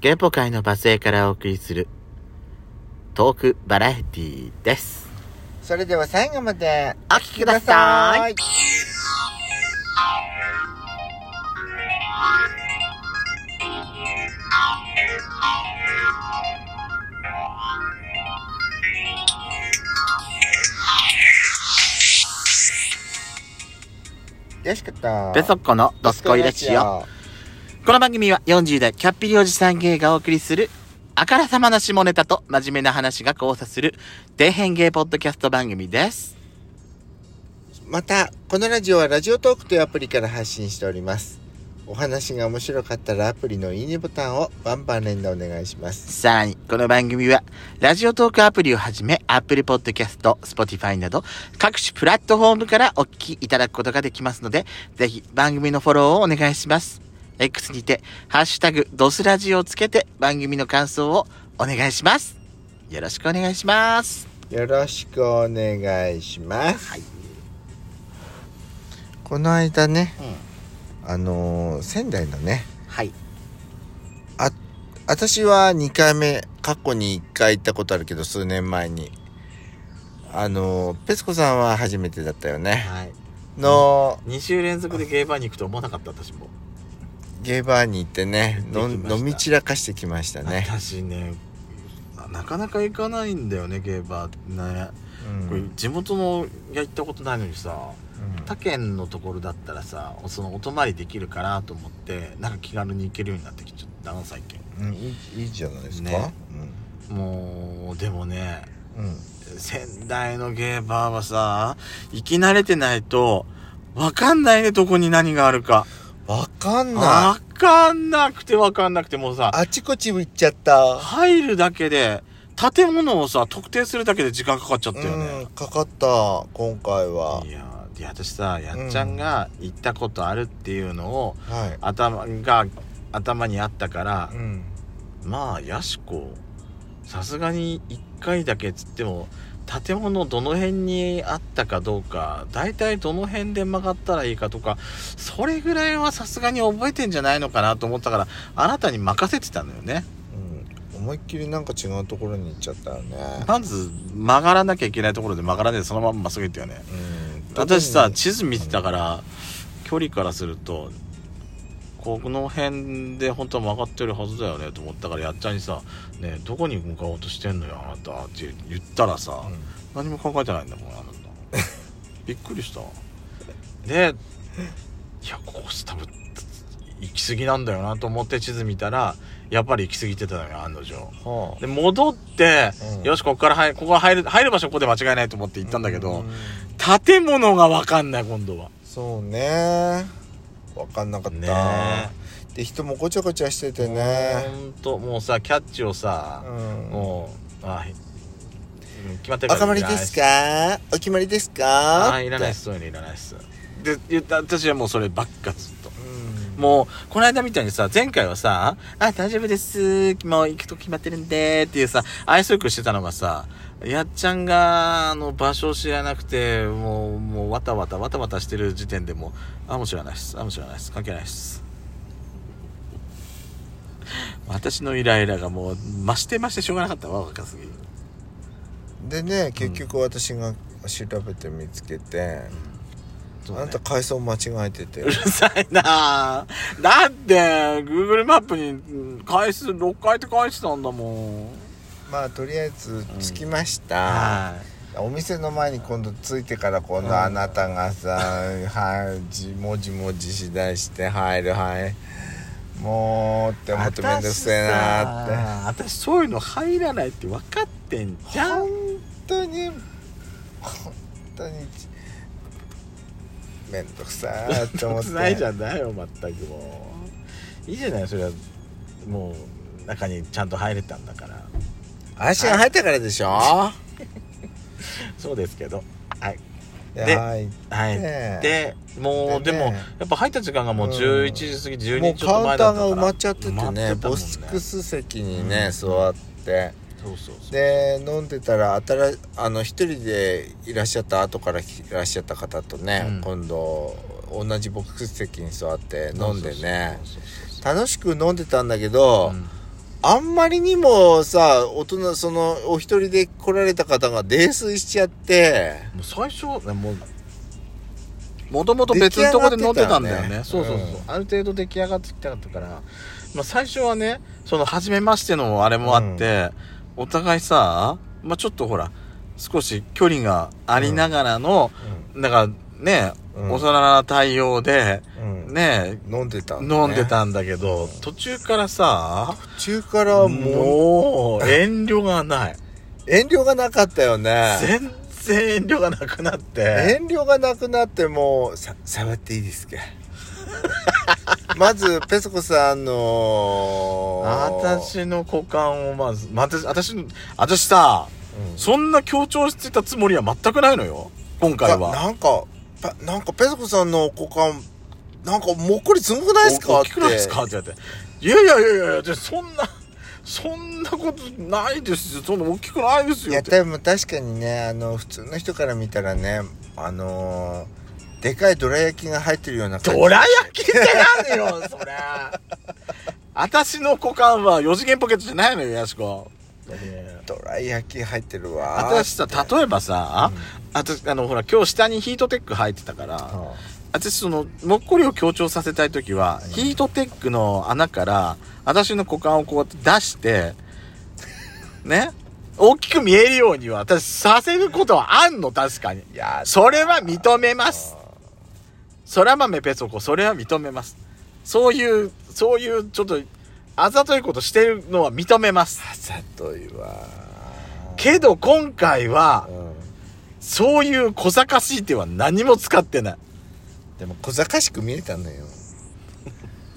ゲポ界のバスへからお送りするトークバラエティーです。それでは最後までお聞きください。よしかったペソッコのドスコイラジオ。この番組は40代キャッピリおじさん芸がお送りするあからさまな下ネタと真面目な話が交差する底辺芸ポッドキャスト番組です。またこのラジオはラジオトークというアプリから発信しておりますお話が面白かったらアプリのいいねボタンをバンバン連打お願いしますさらに、この番組は、ラジオトークアプリをはじめ、Apple Podcast、Spotify など、各種プラットフォームからお聞きいただくことができますので、ぜひ番組のフォローをお願いします。X にて、ハッシュタグ、ドスラジオをつけて、番組の感想をお願いします。よろしくお願いします。よろしくお願いします、はいこの間ねうん。あのー仙台のねはい。私は2回目過去に1回行ったことあるけど数年前にあのーペスコさんは初めてだったよねはい。の2週連続でゲーバーに行くと思わなかった、私も。ゲーバーに行ってね飲み散らかしてきましたね、私ね、なかなか行かないんだよね、ゲーバーね。うん。これ地元のが行ったことないのにさ、うん。他県のところだったらさそのお泊まりできるかなと思ってなんか気軽に行けるようになってきちゃったな最近。うん、いいいいじゃないですか、ね。もうでもねうんうん、仙台のゲーバーはさ行き慣れてないとわかんないねどこに何があるかわかんない。わかんなくてわかんなくてもうさあちこち行っちゃった。入るだけで建物をさ特定するだけで時間かかっちゃったようんね、かかった今回は。いやで私さやっちゃんが行ったことあるっていうのを、はい。頭が頭にあったからう、ん。まあやしこさすがに1回だけっつっても建物どの辺にあったかどうか大体どの辺で曲がったらいいかとかそれぐらいはさすがに覚えてんじゃないのかなと思ったからあなたに任せてたのよね。うん。思いっきりなんか違うところに行っちゃったよね。まず曲がらなきゃいけないところで曲がらないでそのまままっすぐ行ったよね。うん。私さ地図見てたから距離からするとこの辺で本当は曲がってるはずだよねと思ったからやっちゃんにさ「ねえどこに向かおうとしてんのよあなた」って言ったらさ、うん。何も考えてないんだもんあなた。びっくりした。でいやここ多分行き過ぎなんだよなと思って地図見たらやっぱり行き過ぎてたのよ案の定。はあ。で戻って、うん。よしここから入ここ入る入る場所ここで間違いないと思って行ったんだけど、うん。建物が分かんない今度は。そうねわかんなかった、ね。で人もごちゃごちゃしててね。ほんともうさキャッチをさう、ん。もうあうん決まってるおかまりですか？かお決まりですか？あいらないっすそういうのいらないっす。で言った私はもうそればっかずっと。うん。もうこの間みたいにさ前回はさ「あ大丈夫です。もう行くと決まってるんで」っていうさ愛想よくしてたのがさやっちゃんがあの場所を知らなくてもうもうわたわたわたわたしてる時点でもう「あもう知らないっす。あもう知らないっす。関係ないっす」私のイライラがもう増して増してしょうがなかったわ若すぎる。でね結局私が調べて見つけて、そうね。あなた階層間違えてて。うるさいな。ぁだって Google マップにうん回数6回って書いてたんだもんまあとりあえず着きました、はい。お店の前に今度着いてから今うん。度あなたがさ、はいじもじもじしだして入るはい。もうって思ってめんどくせえなって。私そういうの入らないって分かってんじゃん。本当に本当にめんどくさいって思って。ないじゃないよ全くもう。いいじゃないそれは。もう中にちゃんと入れたんだから足が入ったからでしょそうですけど。はい。でで入っはい。てでもうで,、でねもやっぱ入った時間がもううん。11時過ぎ12もう時ちょっとカウンター前だったから。が埋まっちゃっててねってたもんボスクス席にね、座って。そうそうそうで飲んでたら新あの一人でいらっしゃった後からいらっしゃった方とね、うん。今度同じボックス席に座って飲んでね。楽しく飲んでたんだけど、うんあんまりにもさ、大人、その、お一人で来られた方が泥酔しちゃって、もう最初ねもうもともと別のとこで乗ってたんだよね。ねそうそうそう、うん。ある程度出来上がってきたかったから、まあ、最初はねその初めましてのあれもあって、お互いさ、まあ、ちょっとほら少し距離がありながらの、なんかね、うん幼な対応でうん。ね飲んでたね飲んでたんだけど、途中からさ中からもう、遠慮がない遠慮がなかったよね。全然遠慮がなくなって遠慮がなくなってもう、さ、触っていいですか？まず、ペソコさんの、私の股間をまず、まあ、私、私の、私さ、うんそんな強調してたつもりは全くないのよ。今回なは。なんか、パなんかペソコさんの股間、なんかもっこりすごくないですか？大きくないですか？って言われて。いやいやいやいや、じゃあそんな、そんなことないですよ。そんな大きくないですいや、よって。でも確かにね、あの、普通の人から見たらね、あのーでかいどら焼きが入ってるような感じ。どら焼きって何よ、それ。私の股間は4次元ポケットじゃないのよ、やしこ。どら焼き入ってるわ。私さ、例えばさ、私、あの、ほら、今日下にヒートテック入ってたから、うん。私そのもっこりを強調させたい時は、ヒートテックの穴から私の股間をこうやって出してね？大きく見えるようには私させることはあんの確かに。いや、それは認めます。そら豆ペソコそれは認めます。そういうそういうちょっとあざといことしてるのは認めます。あざといわ。けど今回はうん。そういう小賢しい手は何も使ってない。でも小賢しく見えたのよ。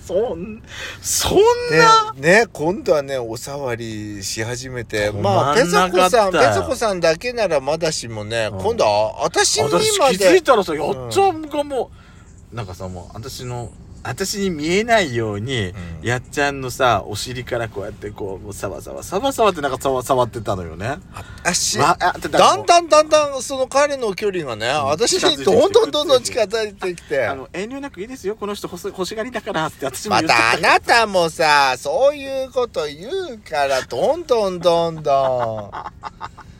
そんそんでな、ね、今度はね、お触りし始めて、止まあ、ペまんなソコさん、ペかったよソコさんだけならまだしもね、うん。今度は、私にま私気づでい、たらさ、やっちゃんがもう、なんかさ、もう、私の、私に見えないように、うんやっちゃんのさ、お尻からこうやってこう、もうサバサバ、サバサバってなんか触触ってたのよね。足、わあだだんだんだんだん、その彼の距離がね、私にどんどんどんどん近づいてきてあ。の、遠慮なくいいですよ、この人欲し欲しがりだからって私もま言ってたあなたもさ、そういうこと言うから、どんどんどんどん。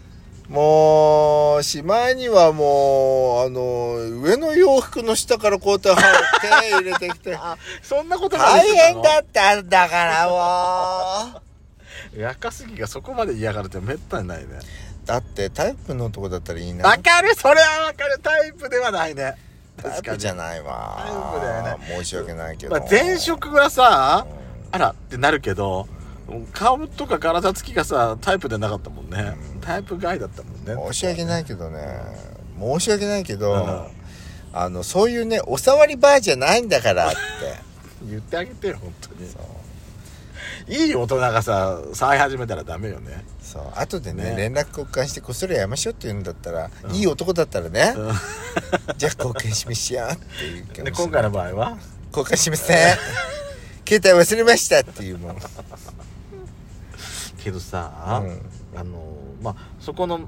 もう、しまいにはもう、あの、上の洋服の下からこうやって手入れてきて、あ、そんなことまで大変だったんだからもう。若杉がそこまで嫌がるってめったにないね。だってタイプの男だったらいいな。わかるそれはわかるタイプではないね。タイプじゃないわ。タイプだよね申し訳ないけど。まあ、前職はさ、うんあらってなるけど、顔とか体つきがさ、タイプでなかったもんね。うんタイプ外だったもんね。申し訳ないけどね。申し訳ないけど、うんあの、そういうね、お触りバーじゃないんだからって。言ってあげてよ、本当に。そう。いい大人がさ、触り始めたらダメよね。そう。後でね、ね連絡交換してこっそりやめましょうって言うんだったら、うんいい男だったらね、うん じゃあ交換しましょうっていうかで、今回の場合は？交換しません。携帯忘れましたっていうもん。けどさ、うん。あの、まあ、そこの、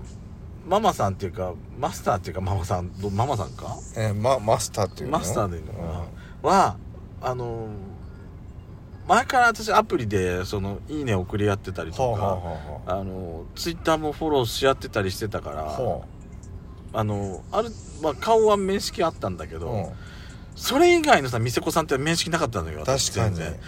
ママさんっていうか、マスターっていうか、ママさん、どママさんか？えーま、マスターっていうの？マスターでいいのかな、は、あの、前から私アプリで、その、いいね送り合ってたりとか、あの、ツイッターもフォローし合ってたりしてたから、ほあの、ある、まあ、顔は面識あったんだけど、ううん。それ以外のさ、店子さんって面識なかったのよ、私確かに、全然。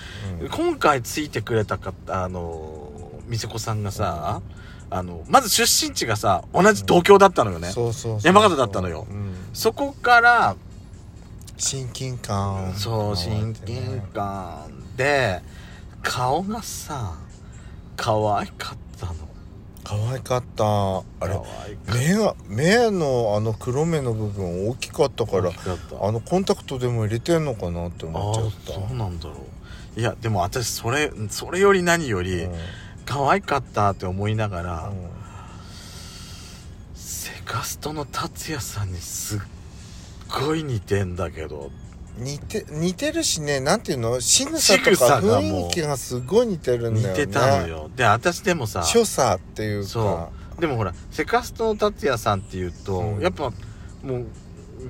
うん。今回ついてくれたかあの、店子さんがさ、あの、まず出身地がさ、同じ東京だったのよね。そうそう山形だったのよ。うん。そこから、親近感。そう、親近感で、顔がさ、可愛かったの。可愛かった。あれ目が目のあの黒目の部分大きかったた。からあのコンタクトでも入れてんのかなって思っちゃっあた。あそうなんだろう。いやでも私それそれより何より、うん可愛かったって思いながら、うんセカストの達也さんにすっごい似てんだけど。似て似てるしねなんていうの？仕草とか雰囲気がすごい似てるんだよね。似てたのよ。で私でもさ所作っていうか。そでもほらセカストの達也さんっていうと、うん。やっぱもう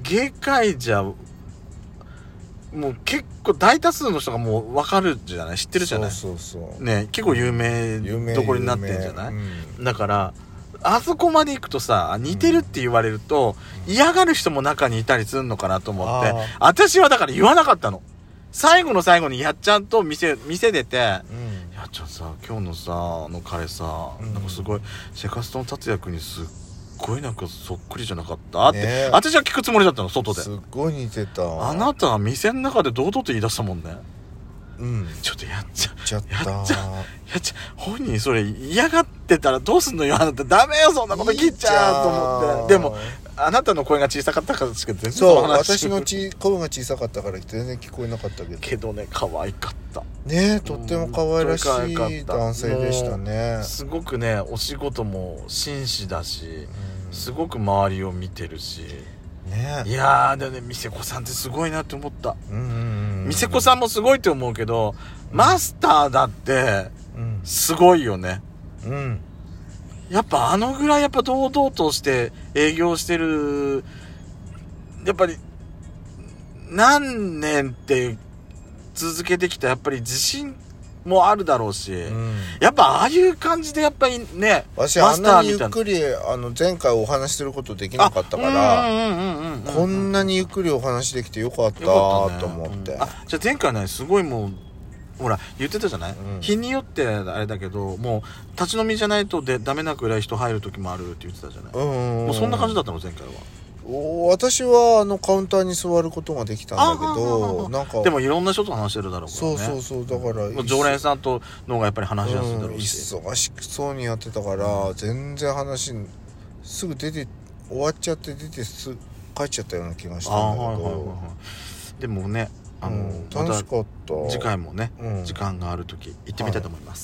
芸界じゃもう結構大多数の人がもう分かるじゃない？知ってるじゃない？そうそうね結構有名どころになってんじゃない？有名。だからあそこまで行くとさ似てるって言われると、嫌がる人も中にいたりするのかなと思って私はだから言わなかったの。最後の最後にやっちゃんと店店出てうん。やっちゃんさ今日のさあの彼さ、うん。なんかすごいセカストの達也君にすっごいなんかそっくりじゃなかった？って、ねえ。私は聞くつもりだったの外で。すっごい似てたあなたは店の中で堂々と言い出したもんね。うん。ちょっとやっちゃちゃった。やっちゃやっちゃ本人それ嫌がってたらどうすんのよあなた。ダメよそんなこと聞いちゃうと思って。でもあなたの声が小さかったからしか全然そう私のち声が小さかったから全然聞こえなかったけど。けどね可愛かった。ねとっても可愛らしい男性でしたね。すごくねお仕事も紳士だしうん。すごく周りを見てるし。ねいやーでもね店子さんってすごいなって思った。店子さんもすごいって思うけどマスターだってうん。すごいよね。うんやっぱあのぐらいやっぱ堂々として営業してる、やっぱり何年って続けてきたやっぱり自信もあるだろうし、うん。やっぱああいう感じでやっぱりね、私あんなにゆっくりあの前回お話しすることできなかったからこんなにゆっくりお話できてよかったと思って。うん。あじゃあ前回ねすごいもうほら言ってたじゃない、うん。日によってあれだけどもう立ち飲みじゃないとでダメなくらい人入る時もあるって言ってたじゃない、うんもうそんな感じだったの前回は。お私はあのカウンターに座ることができたんだけあどなんかでもいろんな人と話してるだろうからね。そうそうそうだから常連さんとの方がやっぱり話しやすいだろうんうし、忙しそうにやってたから全然話すぐ出て終わっちゃって出てすぐ帰っちゃったような気がしたんだけど。はいはいはいはい。でもねあの、うん。ま楽したかった。次回もね、うん。時間がある時行ってみたいと思います、